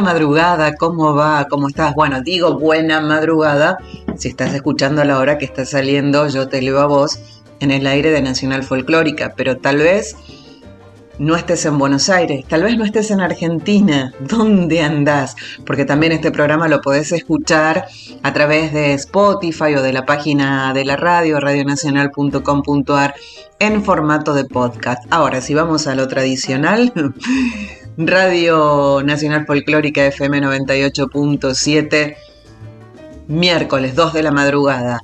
Madrugada, ¿cómo va? ¿Cómo estás? Bueno, digo buena madrugada si estás escuchando a la hora que está saliendo Yo te leo a vos en el aire de Nacional Folclórica, pero tal vez no estés en Buenos Aires, tal vez no estés en Argentina, ¿dónde andás? Porque también este programa lo podés escuchar a través de Spotify o de la página de la radio, radionacional.com.ar, en formato de podcast. Ahora, si vamos a lo tradicional, Radio Nacional Folclórica FM 98.7, miércoles 2 de la madrugada.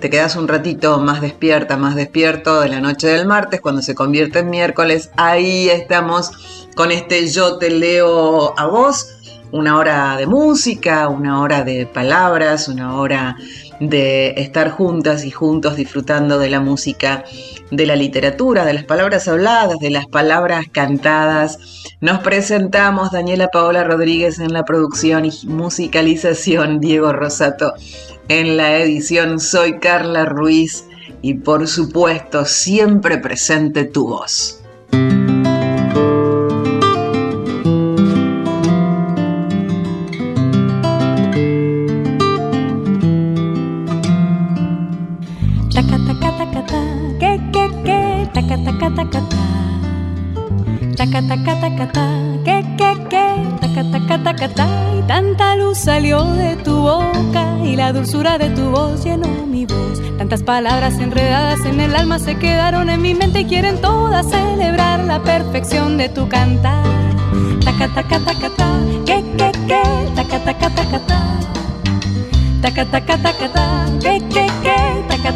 Te quedas un ratito más despierta, más despierto de la noche del martes, cuando se convierte en miércoles. Ahí estamos con este Yo te leo a vos. Una hora de música, una hora de palabras, una hora de estar juntas y juntos disfrutando de la música, de la literatura, de las palabras habladas, de las palabras cantadas. Nos presentamos Daniela Paola Rodríguez en la producción y musicalización, Diego Rosato en la edición. Soy Carla Ruiz y por supuesto siempre presente tu voz. La dulzura de tu voz llenó mi voz. Tantas palabras enredadas en el alma se quedaron en mi mente y quieren todas celebrar la perfección de tu cantar. Taca, ta, que, que, que, taca, taca, taca, ta. Ta, que,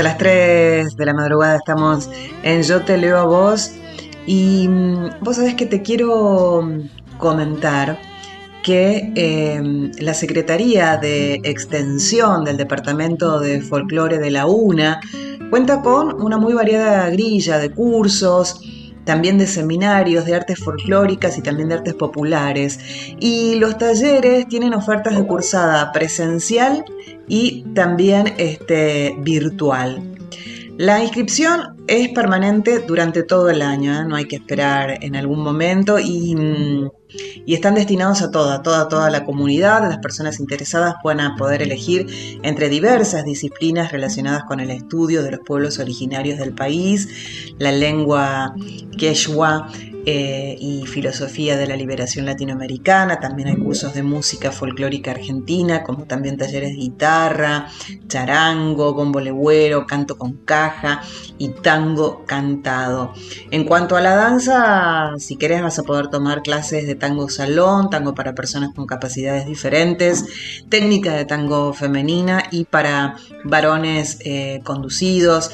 Hasta las 3 de la madrugada estamos en Yo te leo a vos. Y mm, vos sabés que te quiero comentar que eh, la Secretaría de Extensión del Departamento de Folclore de la UNA cuenta con una muy variada grilla de cursos, también de seminarios de artes folclóricas y también de artes populares. Y los talleres tienen ofertas de cursada presencial y también este, virtual. La inscripción es permanente durante todo el año, ¿eh? no hay que esperar en algún momento y, mm, y, están destinados a toda, toda, toda la comunidad. Las personas interesadas puedan poder elegir entre diversas disciplinas relacionadas con el estudio de los pueblos originarios del país, la lengua quechua, eh, y filosofía de la liberación latinoamericana. También hay cursos de música folclórica argentina, como también talleres de guitarra, charango, bombo legüero, canto con caja y tango cantado. En cuanto a la danza, si querés vas a poder tomar clases de tango salón, tango para personas con capacidades diferentes, técnica de tango femenina y para varones eh, conducidos,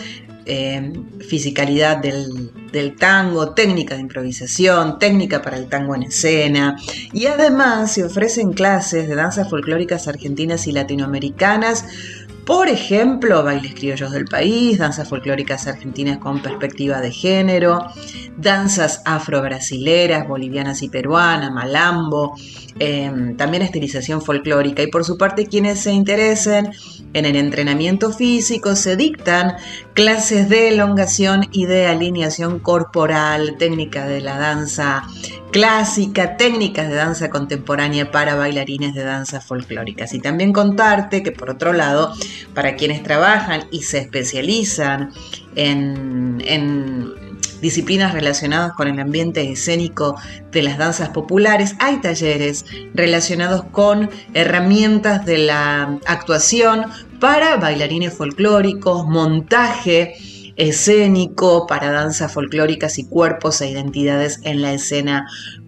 eh, fisicalidad del, del, tango, técnica de improvisación, técnica para el tango en escena. Y además se ofrecen clases de danzas folclóricas argentinas y latinoamericanas. Por ejemplo, bailes criollos del país, danzas folclóricas argentinas con perspectiva de género, danzas afro-brasileras, bolivianas y peruanas, malambo, eh, también estilización folclórica. Y por su parte, quienes se interesen en el entrenamiento físico se dictan clases de elongación y de alineación corporal, técnica de la danza clásica, técnicas de danza contemporánea para bailarines de danza folclóricas. Y también contarte que por otro lado, para quienes trabajan y se especializan en, disciplinas relacionadas con el ambiente escénico de las danzas populares. Hay talleres relacionados con herramientas de la actuación para bailarines folclóricos, montaje escénico para danzas folclóricas y cuerpos e identidades en la escena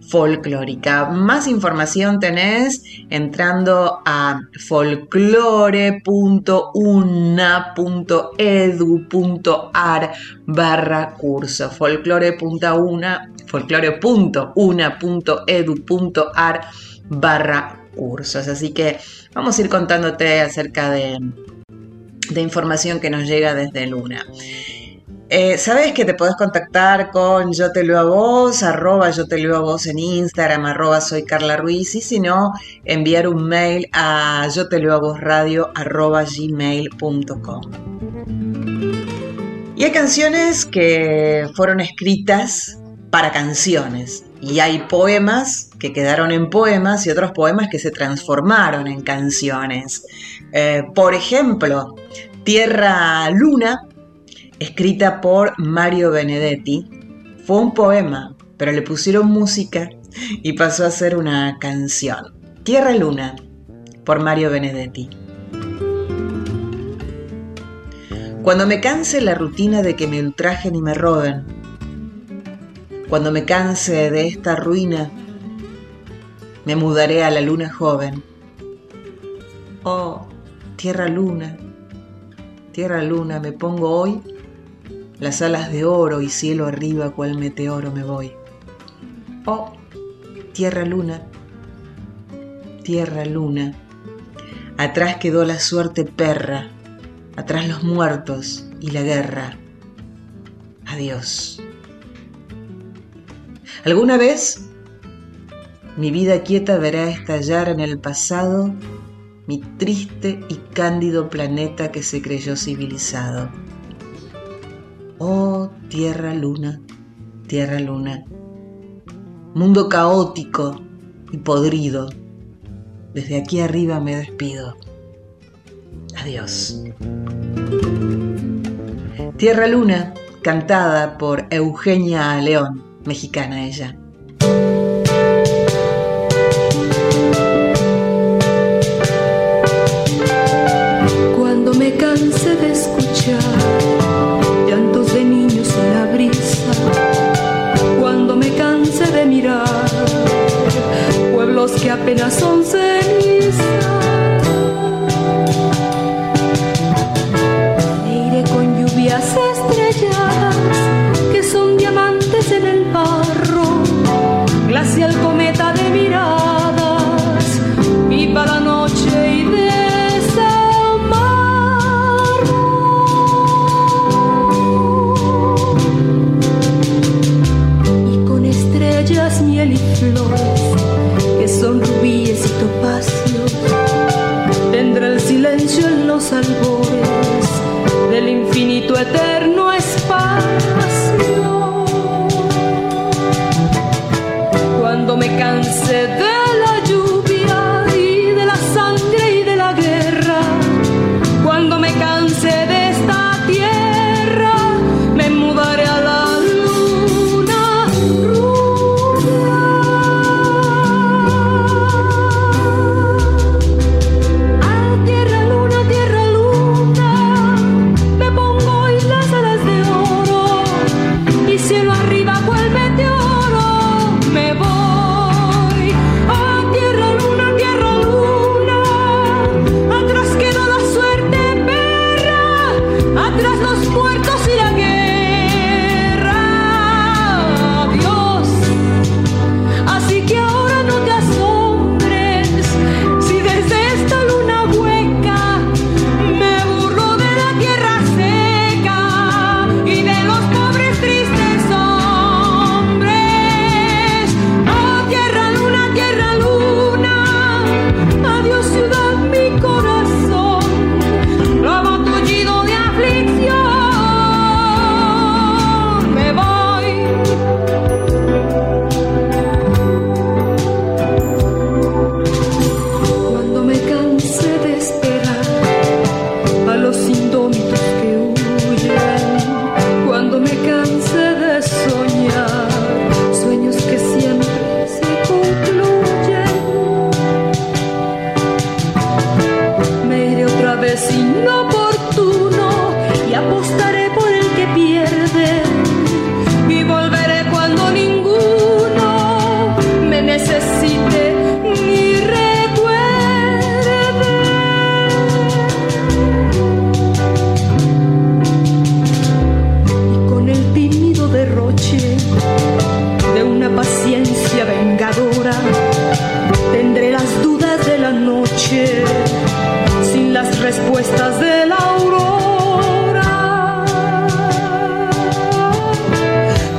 folclórica. Más información tenés entrando a folclore.una.edu.ar barra curso. folclore.una folclore.una.edu.ar barra cursos. Así que vamos a ir contándote acerca de, de información que nos llega desde Luna. Eh, Sabes que te podés contactar con Yo Te Leo a Vos, arroba Yo Te Leo a Vos en Instagram, arroba soy Carla Ruiz, y si no, enviar un mail a Yo Te Leo a Vos Radio, arroba gmail.com. Y hay canciones que fueron escritas para canciones, y hay poemas que quedaron en poemas y otros poemas que se transformaron en canciones. Eh, por ejemplo, Tierra Luna escrita por Mario Benedetti, fue un poema, pero le pusieron música y pasó a ser una canción. Tierra Luna, por Mario Benedetti. Cuando me canse la rutina de que me ultrajen y me roben, cuando me canse de esta ruina, me mudaré a la luna joven. Oh, tierra luna, tierra luna, me pongo hoy las alas de oro y cielo arriba cual meteoro me voy. Oh, tierra luna, tierra luna, atrás quedó la suerte perra, atrás los muertos y la guerra. Adiós. ¿Alguna vez mi vida quieta verá estallar en el pasado mi triste y cándido planeta que se creyó civilizado? Oh tierra luna, tierra luna, mundo caótico y podrido, desde aquí arriba me despido. Adiós. Tierra Luna, cantada por Eugenia León, mexicana ella. Cuando me canse de escuchar pueblos que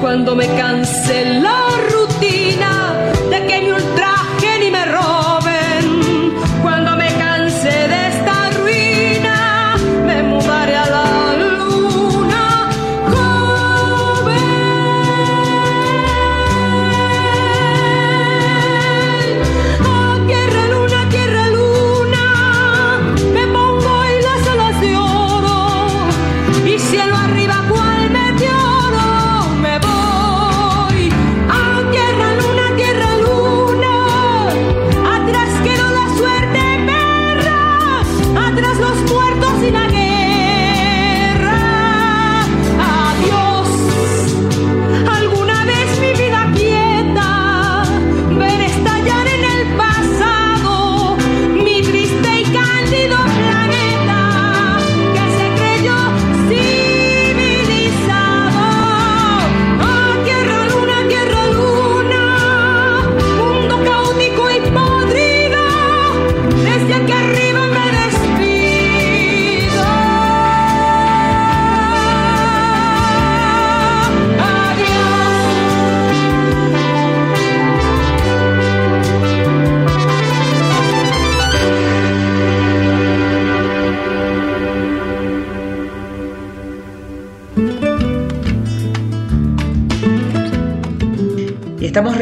cuando me cancelaron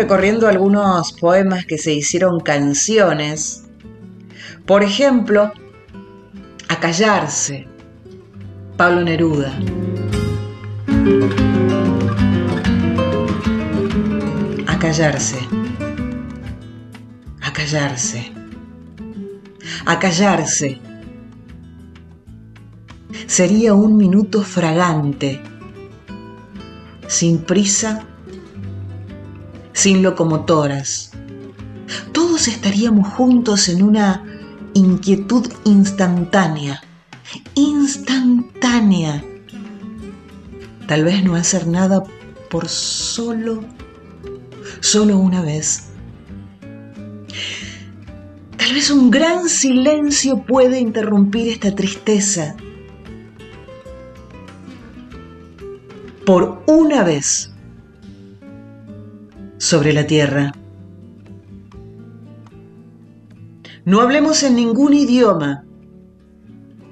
recorriendo algunos poemas que se hicieron canciones. Por ejemplo, A callarse, Pablo Neruda. A callarse. A callarse. A callarse. Sería un minuto fragante, sin prisa sin locomotoras. Todos estaríamos juntos en una inquietud instantánea, instantánea. Tal vez no hacer nada por solo, solo una vez. Tal vez un gran silencio puede interrumpir esta tristeza. Por una vez sobre la tierra. No hablemos en ningún idioma.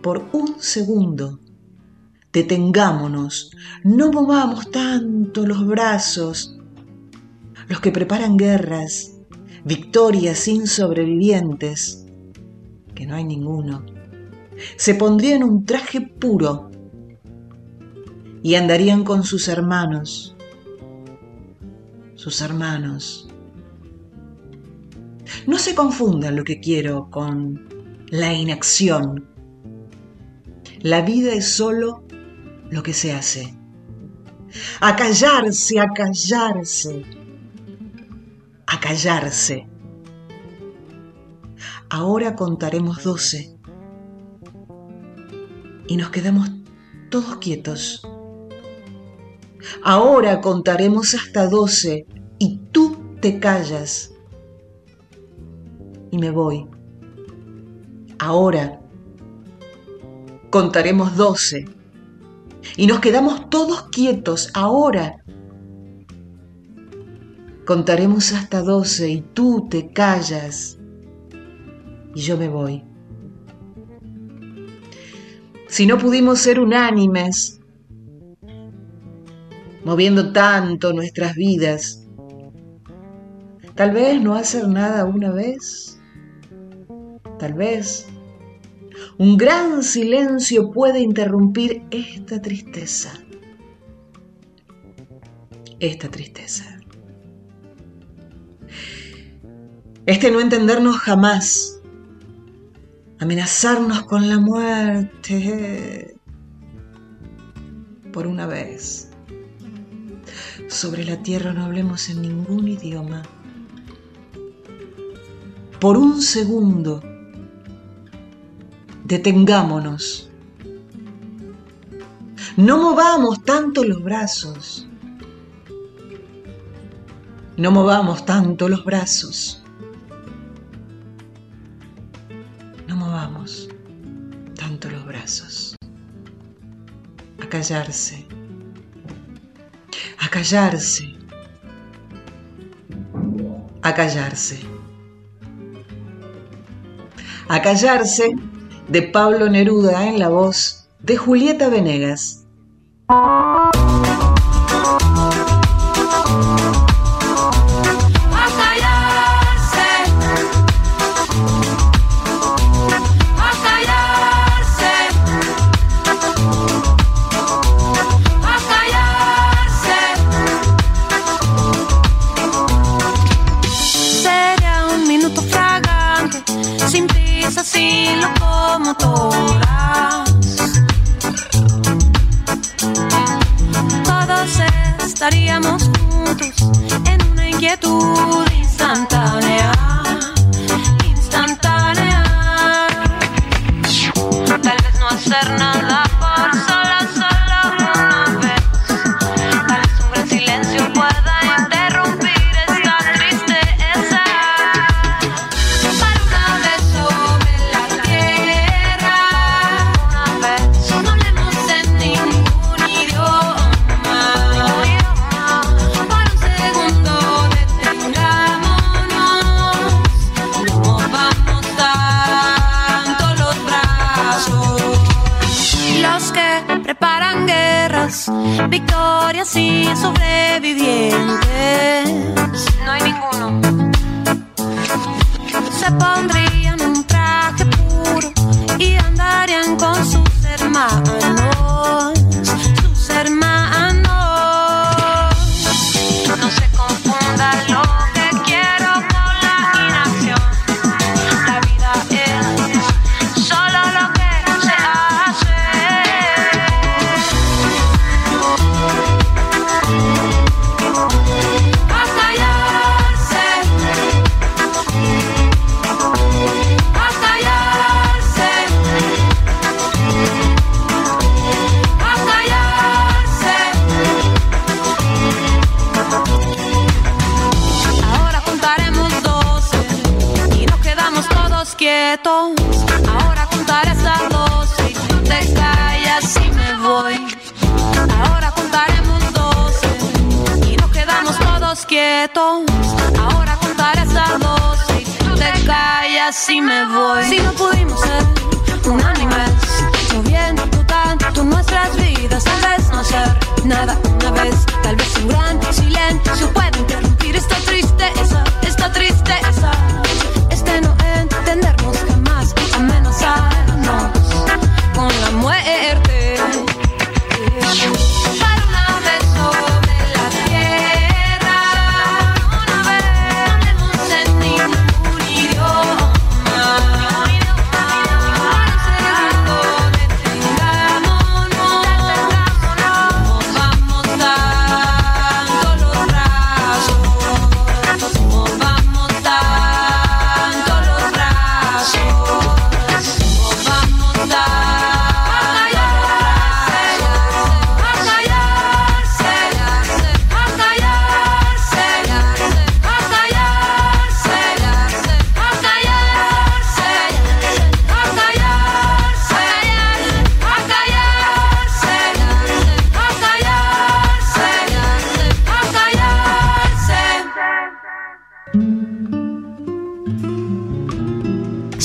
Por un segundo, detengámonos, no movamos tanto los brazos. Los que preparan guerras, victorias sin sobrevivientes, que no hay ninguno, se pondrían un traje puro y andarían con sus hermanos sus hermanos. No se confundan lo que quiero con la inacción. La vida es solo lo que se hace. A callarse, a callarse, a callarse. Ahora contaremos doce y nos quedamos todos quietos. Ahora contaremos hasta doce y tú te callas. Y me voy. Ahora contaremos doce y nos quedamos todos quietos. Ahora contaremos hasta doce y tú te callas y yo me voy. Si no pudimos ser unánimes, moviendo tanto nuestras vidas, Tal vez no hacer nada una vez. Tal vez un gran silencio puede interrumpir esta tristeza. Esta tristeza. Este no entendernos jamás. Amenazarnos con la muerte. Por una vez. Sobre la tierra no hablemos en ningún idioma por un segundo, detengámonos. No movamos tanto los brazos. No movamos tanto los brazos. No movamos tanto los brazos. A callarse. A callarse. A callarse. A callarse de Pablo Neruda en la voz de Julieta Venegas. Ahora contaré las dos. Si tú te callas y me voy. Ahora contaremos dos. Eh, y nos quedamos todos quietos. Ahora contaré las dos. Si tú te callas y me voy. Si no pudimos ser unánimes. Bien, tú tanto nuestras vidas, tal vez no hacer nada una vez, tal vez un gran silencio puede interrumpir esta tristeza, esta tristeza.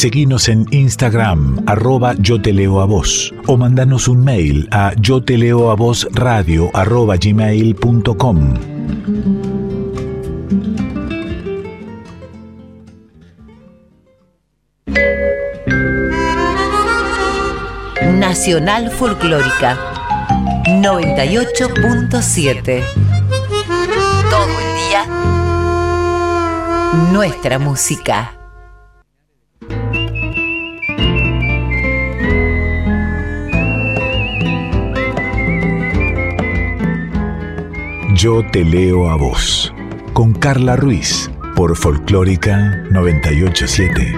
Seguinos en Instagram, arroba yo te leo a vos, o mandanos un mail a yo te leo a vos radio arroba gmail.com. Nacional Folclórica 98.7 Todo el día Nuestra música Yo te leo a vos, con Carla Ruiz, por Folclórica 987.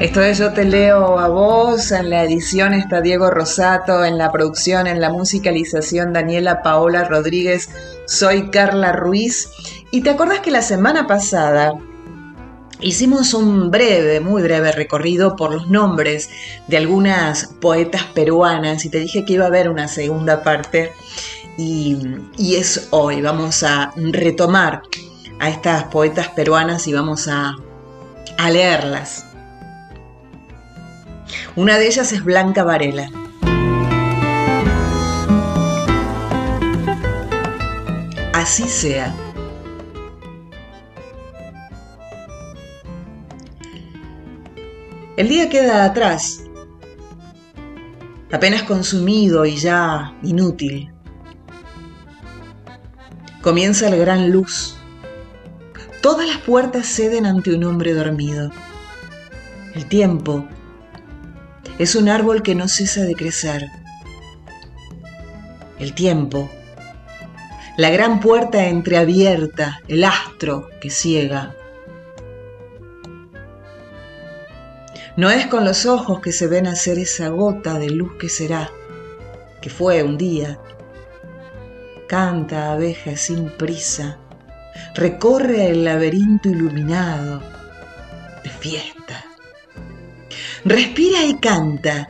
Esto es Yo te leo a vos, en la edición está Diego Rosato, en la producción, en la musicalización Daniela Paola Rodríguez, soy Carla Ruiz. Y te acordás que la semana pasada Hicimos un breve, muy breve recorrido por los nombres de algunas poetas peruanas y te dije que iba a haber una segunda parte y, es hoy. Vamos a retomar a estas poetas peruanas y vamos a, a leerlas. Una de ellas es Blanca Varela. Así sea. El día queda atrás, apenas consumido y ya inútil. Comienza la gran luz. Todas las puertas ceden ante un hombre dormido. El tiempo, es un árbol que no cesa de crecer. El tiempo, la gran puerta entreabierta, el astro que ciega. No es con los ojos que se ven hacer esa gota de luz que será, que fue un día. Canta abeja sin prisa, recorre el laberinto iluminado de fiesta. Respira y canta.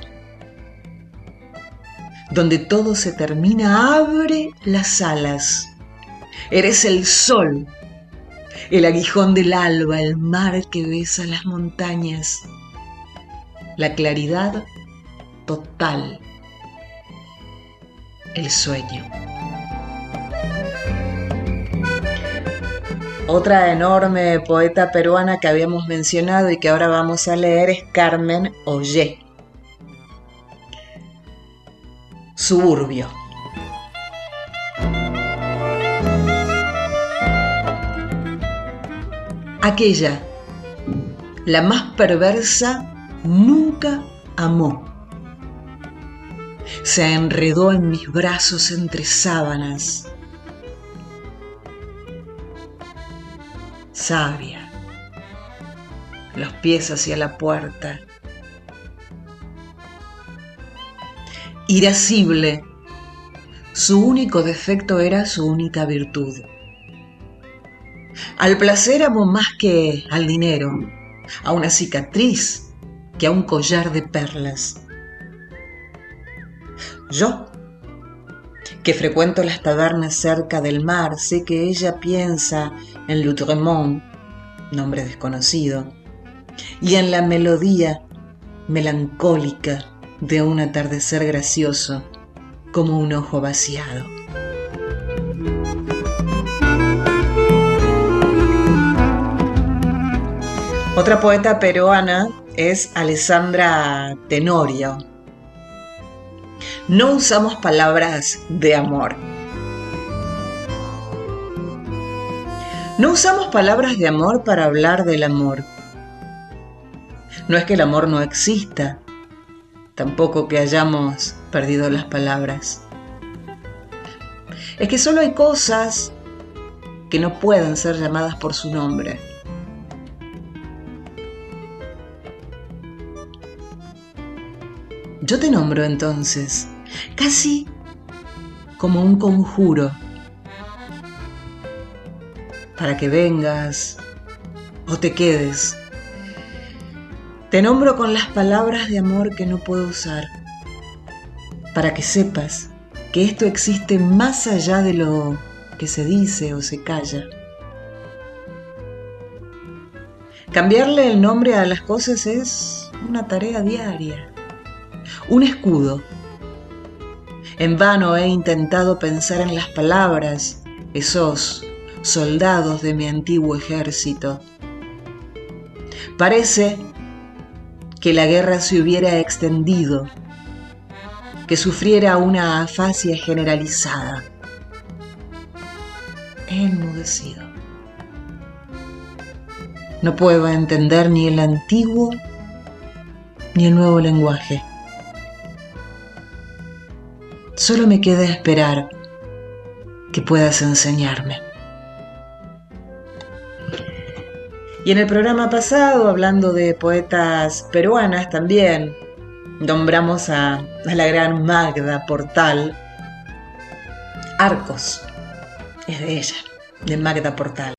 Donde todo se termina, abre las alas. Eres el sol, el aguijón del alba, el mar que besa las montañas, la claridad total, el sueño. Otra enorme poeta peruana que habíamos mencionado y que ahora vamos a leer es Carmen Ollé. Suburbio. Aquella, la más perversa, nunca amó. Se enredó en mis brazos entre sábanas sabia, los pies hacia la puerta. Irascible, su único defecto era su única virtud. Al placer amó más que al dinero, a una cicatriz que a un collar de perlas. Yo, que frecuento las tabernas cerca del mar, sé que ella piensa en Lutremont, nombre desconocido, y en la melodía melancólica de un atardecer gracioso como un ojo vaciado. Otra poeta peruana es Alessandra Tenorio. No usamos palabras de amor No usamos palabras de amor para hablar del amor. No es que el amor no exista, tampoco que hayamos perdido las palabras. Es que solo hay cosas que no pueden ser llamadas por su nombre. Yo te nombro entonces, casi como un conjuro para que vengas o te quedes. Te nombro con las palabras de amor que no puedo usar, para que sepas que esto existe más allá de lo que se dice o se calla. Cambiarle el nombre a las cosas es una tarea diaria, un escudo. En vano he intentado pensar en las palabras, esos soldados de mi antiguo ejército. Parece que la guerra se hubiera extendido, que sufriera una afasia generalizada. He enmudecido. No puedo entender ni el antiguo ni el nuevo lenguaje. Solo me queda esperar que puedas enseñarme. Y en el programa pasado, hablando de poetas peruanas también, nombramos a, la gran Magda Portal. Arcos es de ella, de Magda Portal.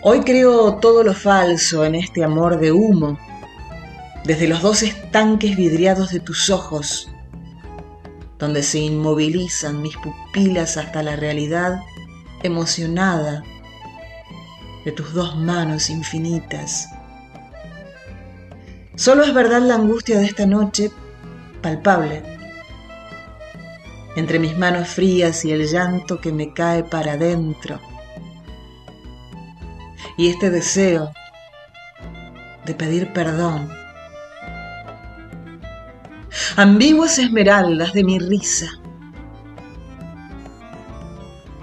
Hoy creo todo lo falso en este amor de humo, desde los dos estanques vidriados de tus ojos, donde se inmovilizan mis pupilas hasta la realidad emocionada de tus dos manos infinitas. Solo es verdad la angustia de esta noche palpable, entre mis manos frías y el llanto que me cae para adentro, y este deseo de pedir perdón ambiguas esmeraldas de mi risa,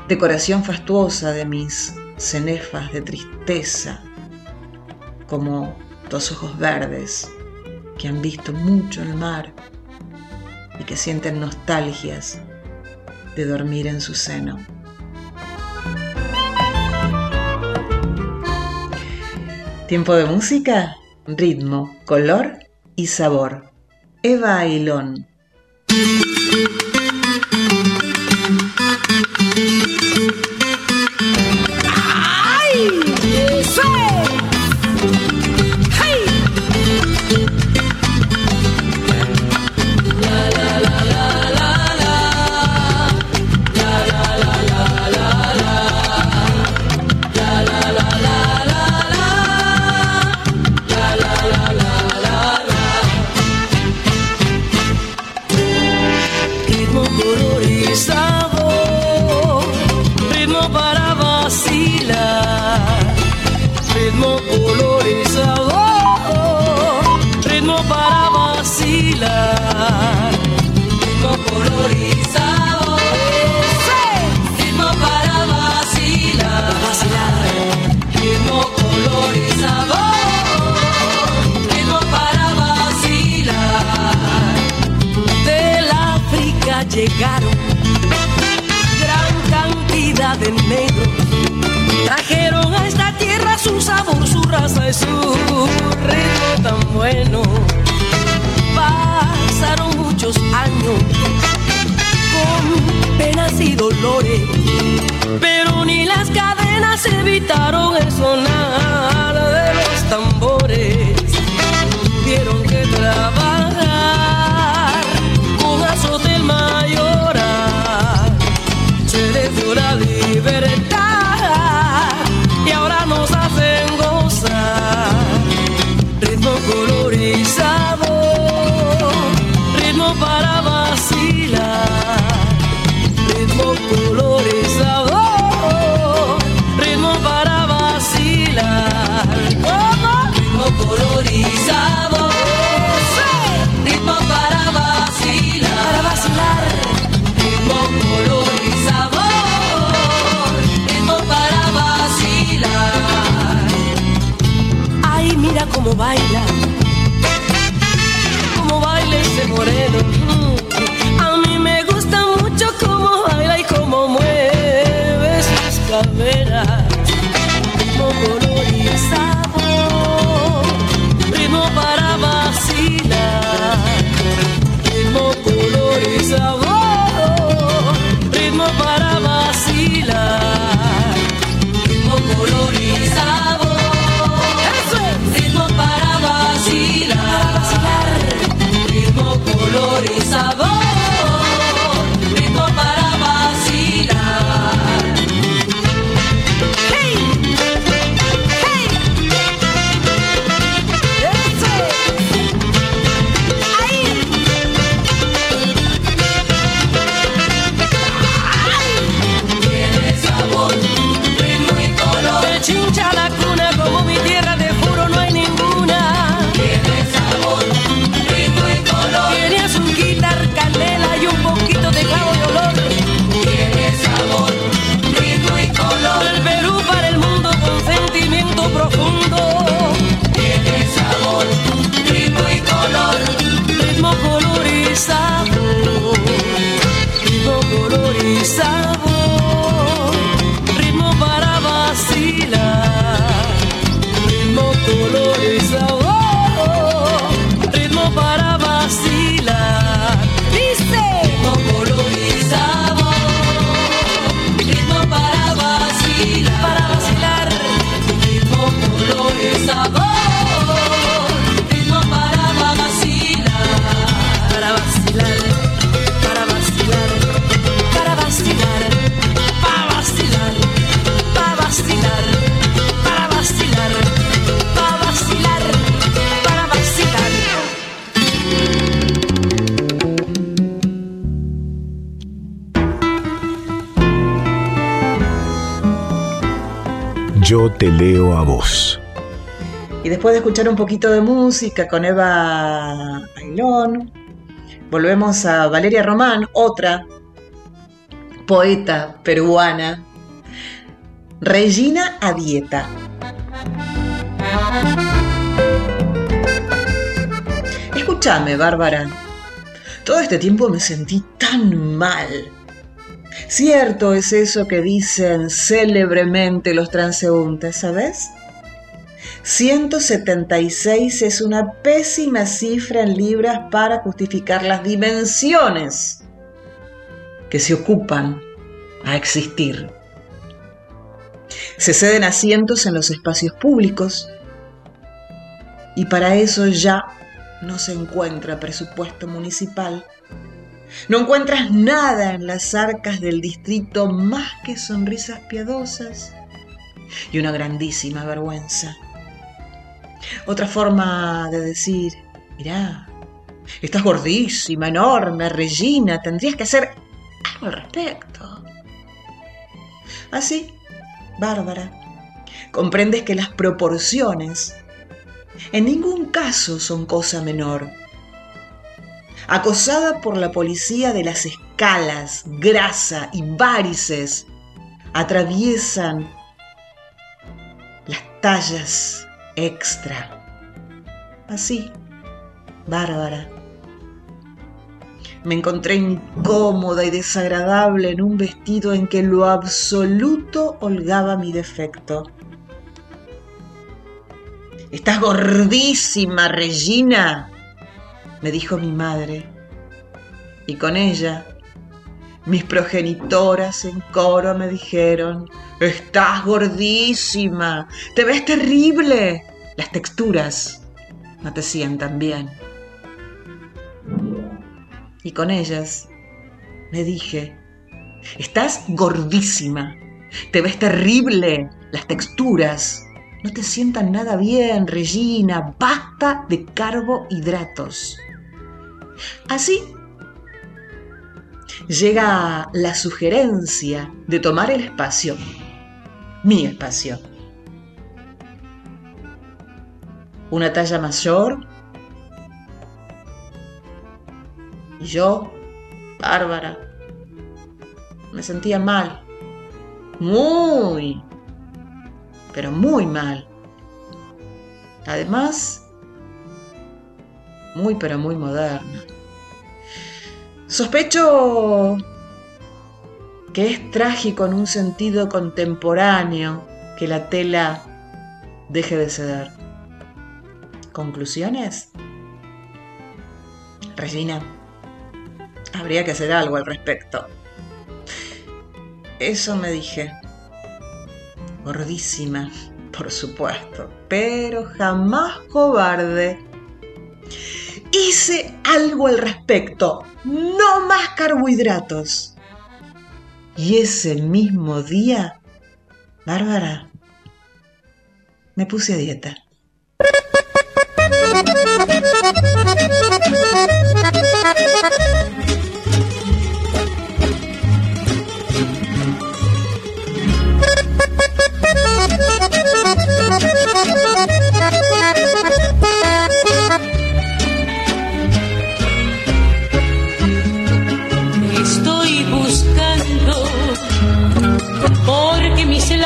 decoración fastuosa de mis cenefas de tristeza, como dos ojos verdes que han visto mucho el mar y que sienten nostalgias de dormir en su seno. Tiempo de música, ritmo, color y sabor. Eva Ailón. leo a vos. Y después de escuchar un poquito de música con Eva Ailón, volvemos a Valeria Román, otra poeta peruana, Regina Avieta. Escúchame, Bárbara. Todo este tiempo me sentí tan mal Cierto es eso que dicen célebremente los transeúntes, ¿sabes? 176 es una pésima cifra en libras para justificar las dimensiones que se ocupan a existir. Se ceden asientos en los espacios públicos y para eso ya no se encuentra presupuesto municipal. No encuentras nada en las arcas del distrito más que sonrisas piadosas y una grandísima vergüenza. Otra forma de decir, mirá, estás gordísima, enorme, Regina, tendrías que hacer algo al respecto. Así, Bárbara, comprendes que las proporciones en ningún caso son cosa menor. Acosada por la policía de las escalas, grasa y varices, atraviesan las tallas extra. Así, Bárbara. Me encontré incómoda y desagradable en un vestido en que lo absoluto holgaba mi defecto. Estás gordísima, Regina, me dijo mi madre. Y con ella, mis progenitoras en coro me dijeron, estás gordísima, te ves terrible. Las texturas no te sientan bien. Y con ellas me dije, estás gordísima, te ves terrible, las texturas no te sientan nada bien, Regina, basta de carbohidratos. Así llega la sugerencia de tomar el espacio, mi espacio. Una talla mayor y yo, Bárbara, me sentía mal, muy pero muy mal. Además, muy pero muy moderna. Sospecho que es trágico en un sentido contemporáneo que la tela deje de ceder. ¿Conclusiones? Regina, habría que hacer algo al respecto. Eso me dije gordísima, por supuesto, pero jamás cobarde. Hice algo al respecto, no más carbohidratos. Y ese mismo día, Bárbara, me puse a dieta.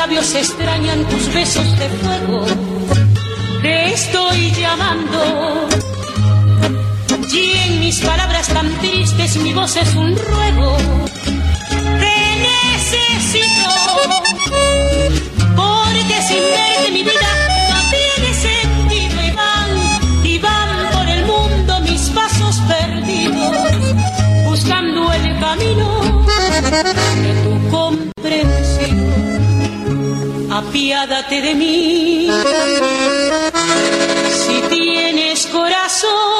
Labios extrañan tus besos de fuego. Te estoy llamando y en mis palabras tan tristes mi voz es un ruego. Te necesito porque sin verte mi vida no tiene sentido y van, y van por el mundo mis pasos perdidos, buscando el camino de tu comprensión. Apiádate de mí, si tienes corazón,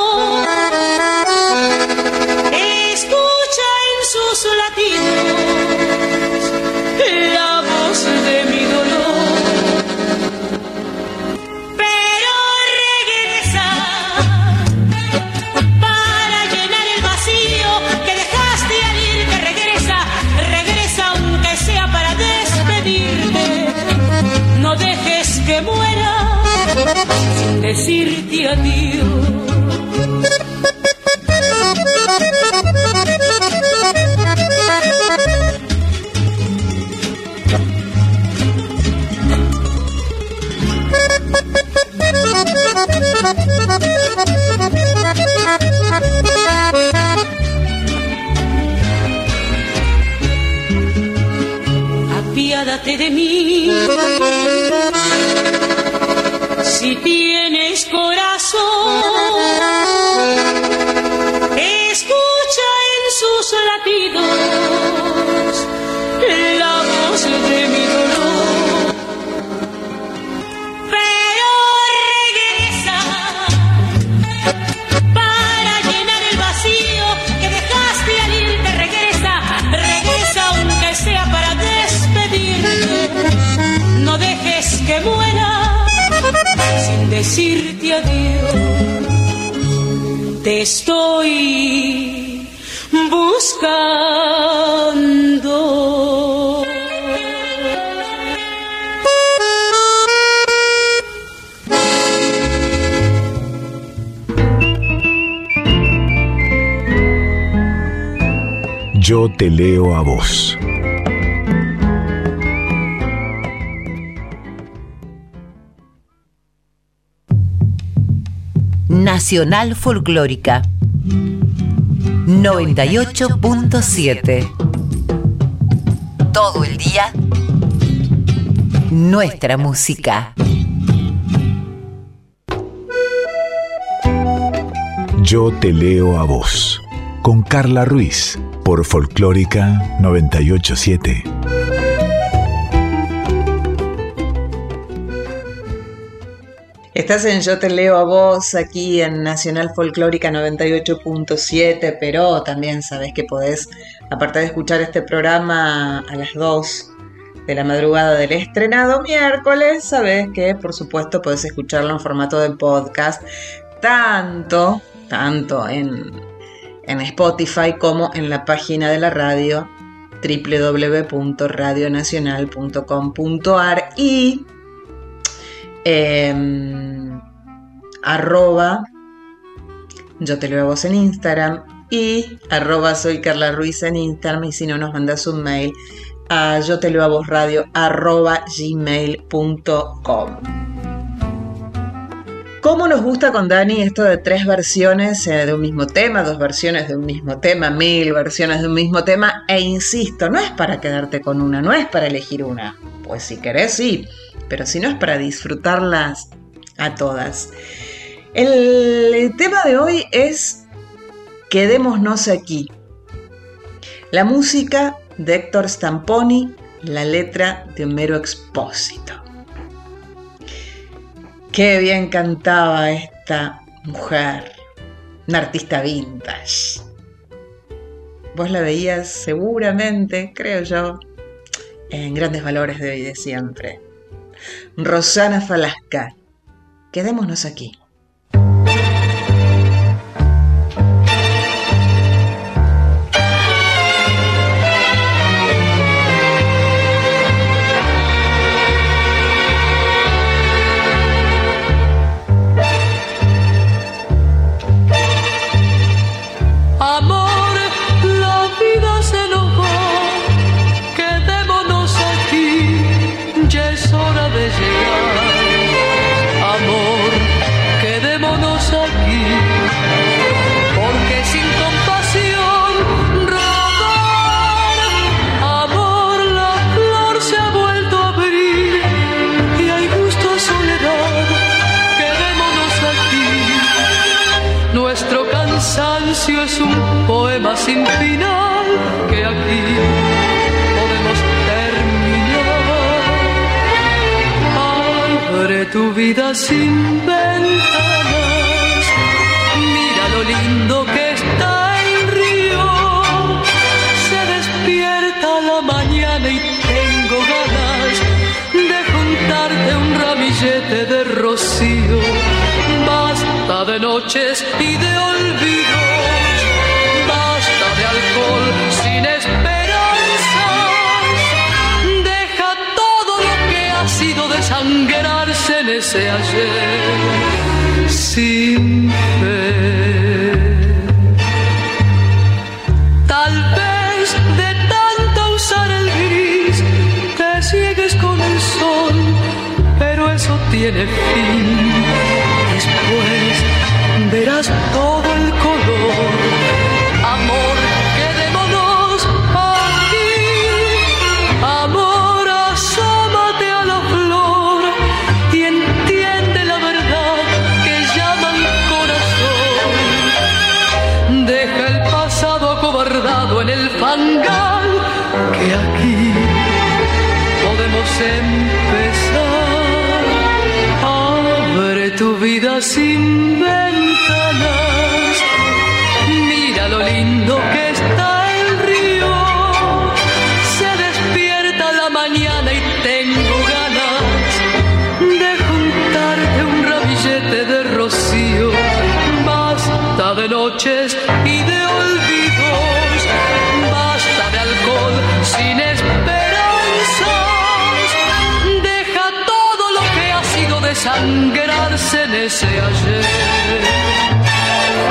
Nacional Folclórica 98.7 Todo el día Nuestra música Yo te leo a vos. Con Carla Ruiz. Por Folclórica 987. Estás en Yo te leo a vos aquí en Nacional Folclórica 98.7, pero también sabes que podés, aparte de escuchar este programa a las 2 de la madrugada del estrenado miércoles, sabes que por supuesto podés escucharlo en formato de podcast, tanto, tanto en, en Spotify como en la página de la radio www.radionacional.com.ar y eh, arroba yo te leo a vos en Instagram y arroba soy Carla Ruiz en Instagram y si no nos mandas un mail a yo te leo a vos radio arroba gmail.com ¿Cómo nos gusta con Dani esto de tres versiones eh, de un mismo tema, dos versiones de un mismo tema, mil versiones de un mismo tema? E insisto, no es para quedarte con una, no es para elegir una. Pues si querés, sí, pero si no es para disfrutarlas a todas. El tema de hoy es Quedémonos aquí. La música de Héctor Stamponi, la letra de Homero Expósito. Qué bien cantaba esta mujer, una artista vintage. Vos la veías seguramente, creo yo, en grandes valores de hoy de siempre. Rosana Falasca. Quedémonos aquí. Tu vida sin ventanas, mira lo lindo que está el río. Se despierta la mañana y tengo ganas de juntarte un ramillete de rocío. Basta de noches y de olvidos, ese ayer sin fe. Tal vez de tanto usar el gris te ciegues con el sol, pero eso tiene fin. Después verás todo el color. Tu vida ayer.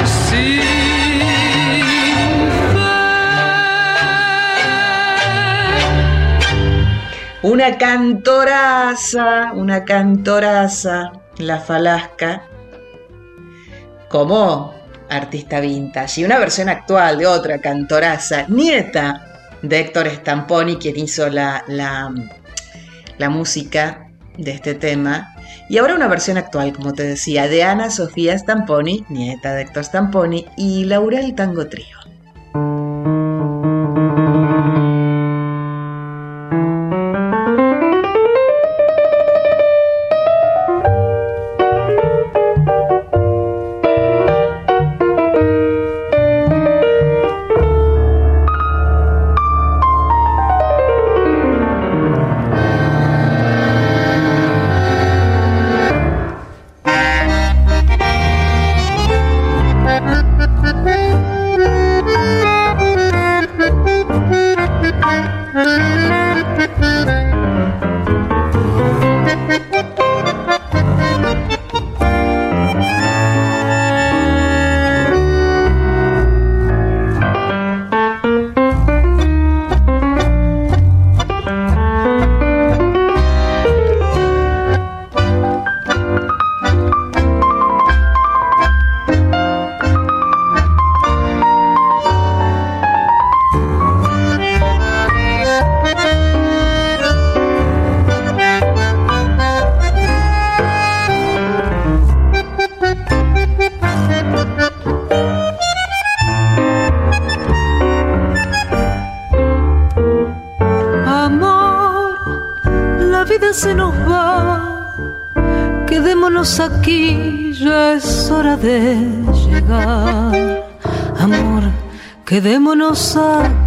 Sin fe. Una cantoraza, una cantoraza, la Falasca, como artista vintage. Y una versión actual de otra cantoraza, nieta de Héctor Stamponi, quien hizo la, la música de este tema. Y ahora una versión actual, como te decía, de Ana Sofía Stamponi, nieta de Héctor Stamponi, y Laurel Tango Trío.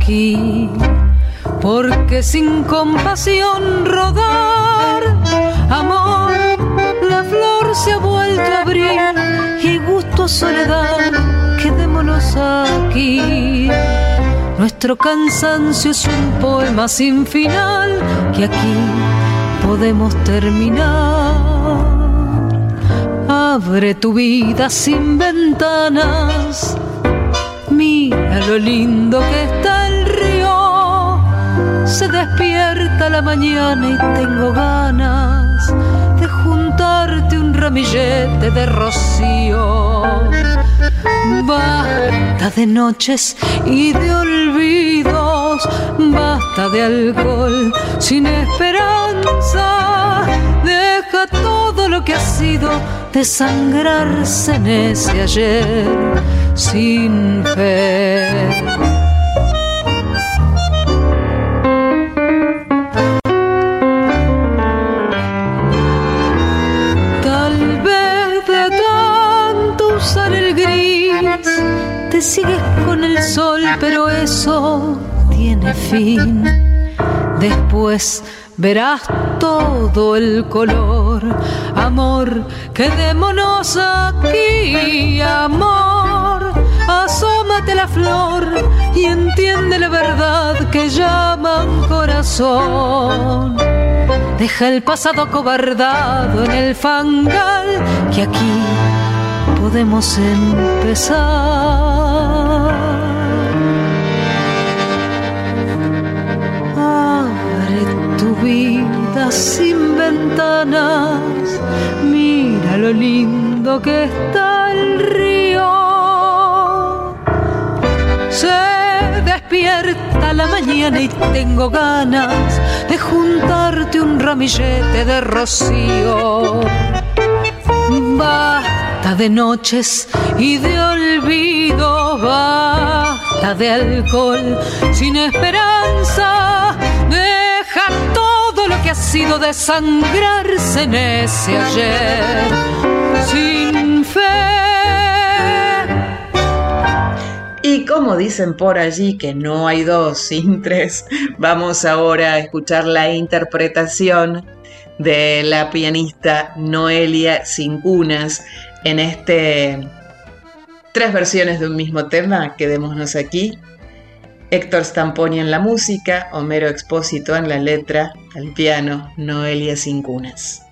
Aquí. Porque sin compasión rodar, amor, la flor se ha vuelto a abrir y gusto soledad, quedémonos aquí. Nuestro cansancio es un poema sin final que aquí podemos terminar. Abre tu vida sin ventanas. Mira lo lindo que está el río. Se despierta la mañana y tengo ganas de juntarte un ramillete de rocío. Basta de noches y de olvidos, basta de alcohol sin esperanza. Deja todo lo que ha sido desangrarse en ese ayer sin fe. Tal vez de tanto usar el gris, te sigues con el sol, pero eso tiene fin. Después verás todo el color. Amor, quedémonos aquí, amor. Asómate la flor y entiende la verdad que llaman corazón. Deja el pasado cobardado en el fangal que aquí podemos empezar. Abre tu vida sin mira lo lindo que está el río. Se despierta la mañana y tengo ganas de juntarte un ramillete de rocío. Basta de noches y de olvido, basta de alcohol sin esperanza. Deja que ha sido desangrarse en ese ayer sin fe. Y como dicen por allí que no hay dos sin tres, vamos ahora a escuchar la interpretación de la pianista Noelia Cincunas en este tres versiones de un mismo tema, quedémonos aquí. Héctor Stamponi en la música, Homero Expósito en la letra, al piano, Noelia Cincunas.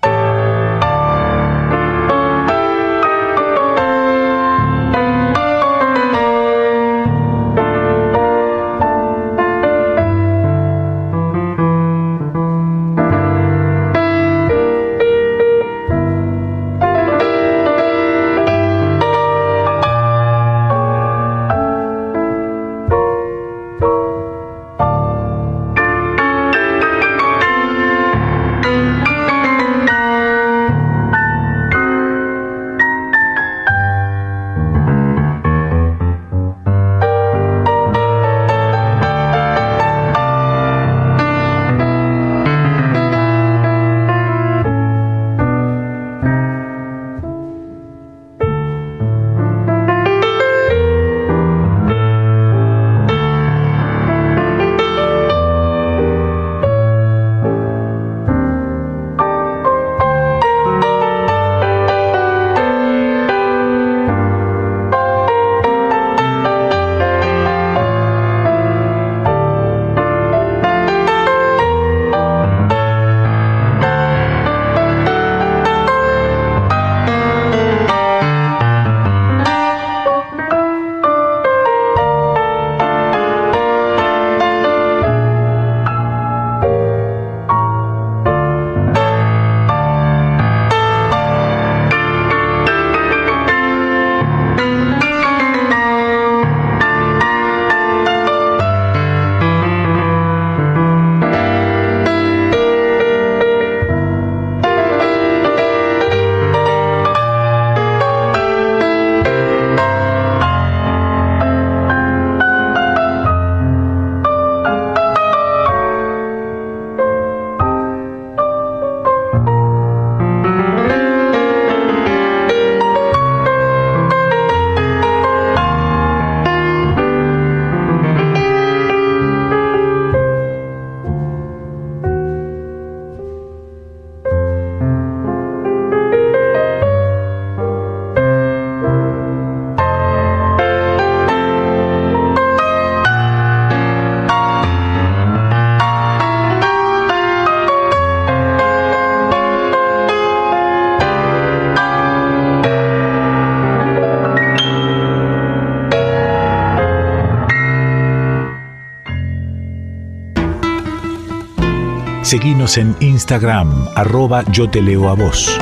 En Instagram, arroba yo te leo a vos.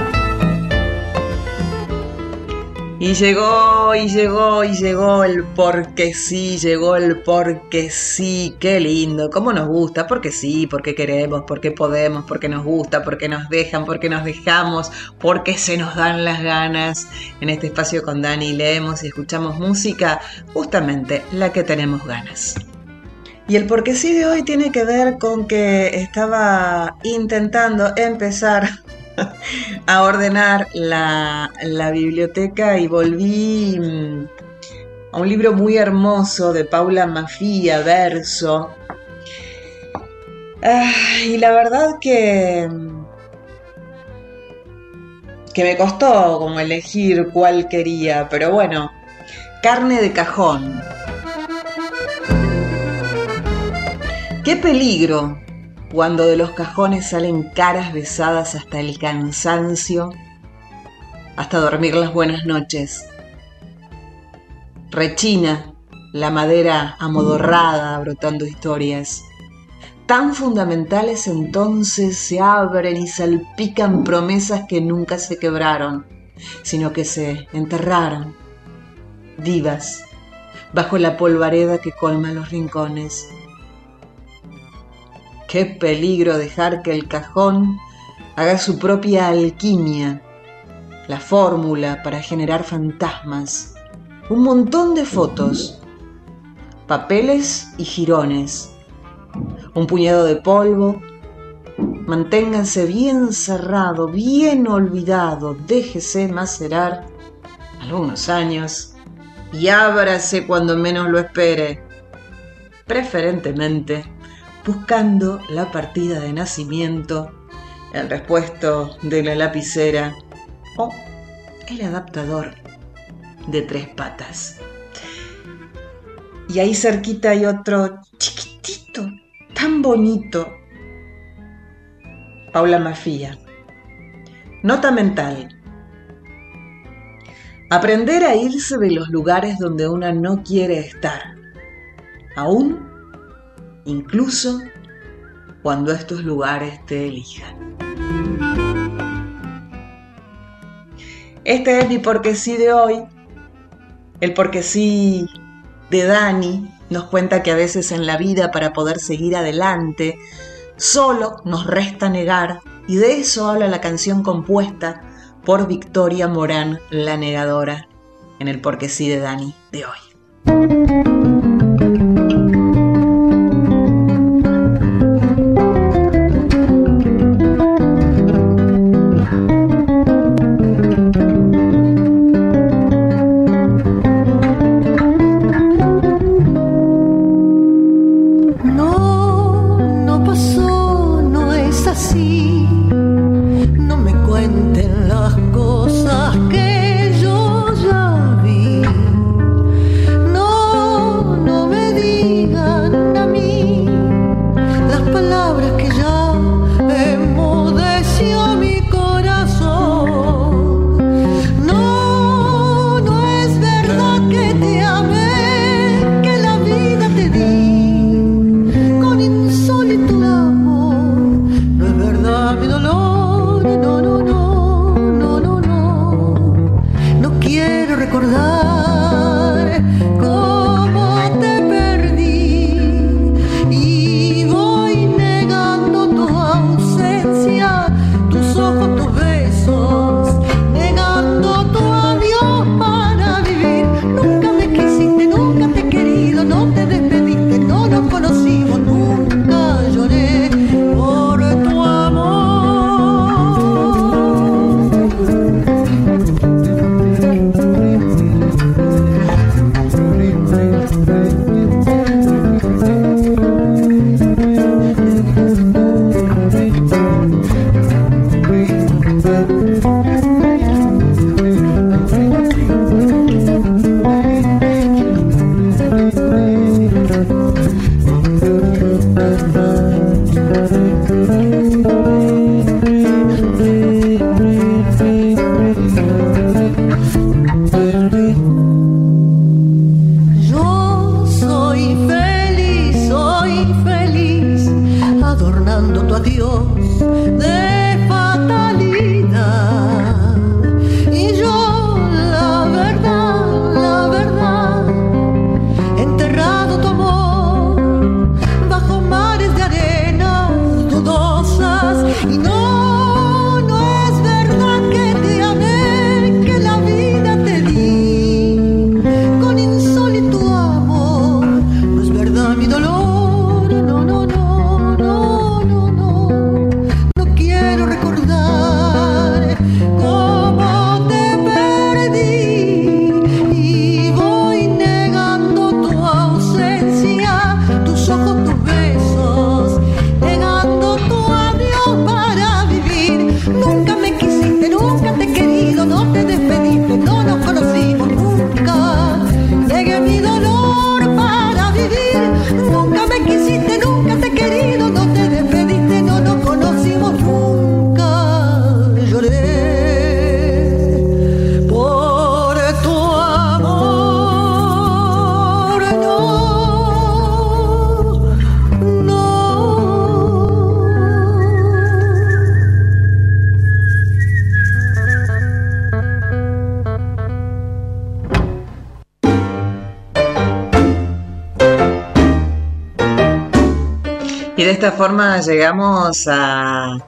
Y llegó, y llegó, y llegó el porque sí, llegó el porque sí, qué lindo, cómo nos gusta, porque sí, porque queremos, porque podemos, porque nos gusta, porque nos dejan, porque nos dejamos, porque se nos dan las ganas. En este espacio con Dani leemos y escuchamos música, justamente la que tenemos ganas. Y el porque sí de hoy tiene que ver con que estaba intentando empezar a ordenar la, biblioteca y volví mm, a un libro muy hermoso de Paula Mafia, Verso. y la verdad que, que me costó como elegir cuál quería, pero bueno, carne de cajón. Qué peligro cuando de los cajones salen caras besadas hasta el cansancio, hasta dormir las buenas noches. Rechina la madera amodorrada brotando historias. Tan fundamentales entonces se abren y salpican promesas que nunca se quebraron, sino que se enterraron, vivas, bajo la polvareda que colma los rincones Qué peligro dejar que el cajón haga su propia alquimia, la fórmula para generar fantasmas, un montón de fotos, papeles y jirones, un puñado de polvo, Manténganse bien cerrado, bien olvidado, déjese macerar algunos años y ábrase cuando menos lo espere, preferentemente buscando la partida de nacimiento, el respuesto de la lapicera o el adaptador de tres patas. Y ahí cerquita hay otro chiquitito, tan bonito. Paula Mafía. Nota mental. Aprender a irse de los lugares donde una no quiere estar. Aún, incluso cuando estos lugares te elijan. Este es mi porque sí de hoy. El porque sí de Dani nos cuenta que a veces en la vida para poder seguir adelante solo nos resta negar y de eso habla la canción compuesta por Victoria Morán, la negadora, en el porque sí de Dani de hoy. recordar. Esta forma llegamos al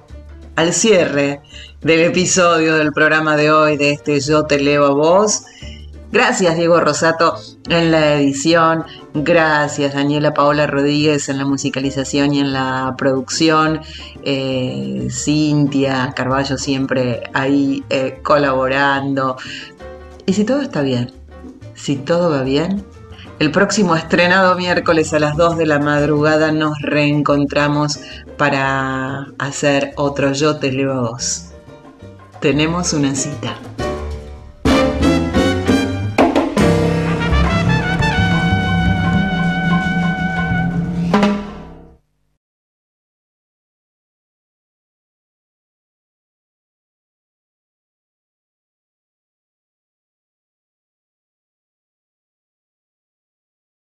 cierre del episodio del programa de hoy de este Yo te leo a vos. Gracias Diego Rosato en la edición, Gracias, Daniela Paola Rodríguez en la musicalización y en la producción. Eh, Cintia Carballo siempre ahí eh, colaborando. Y si todo está bien, si todo va bien, el próximo estrenado miércoles a las 2 de la madrugada nos reencontramos para hacer otro Yo. Tenemos una cita.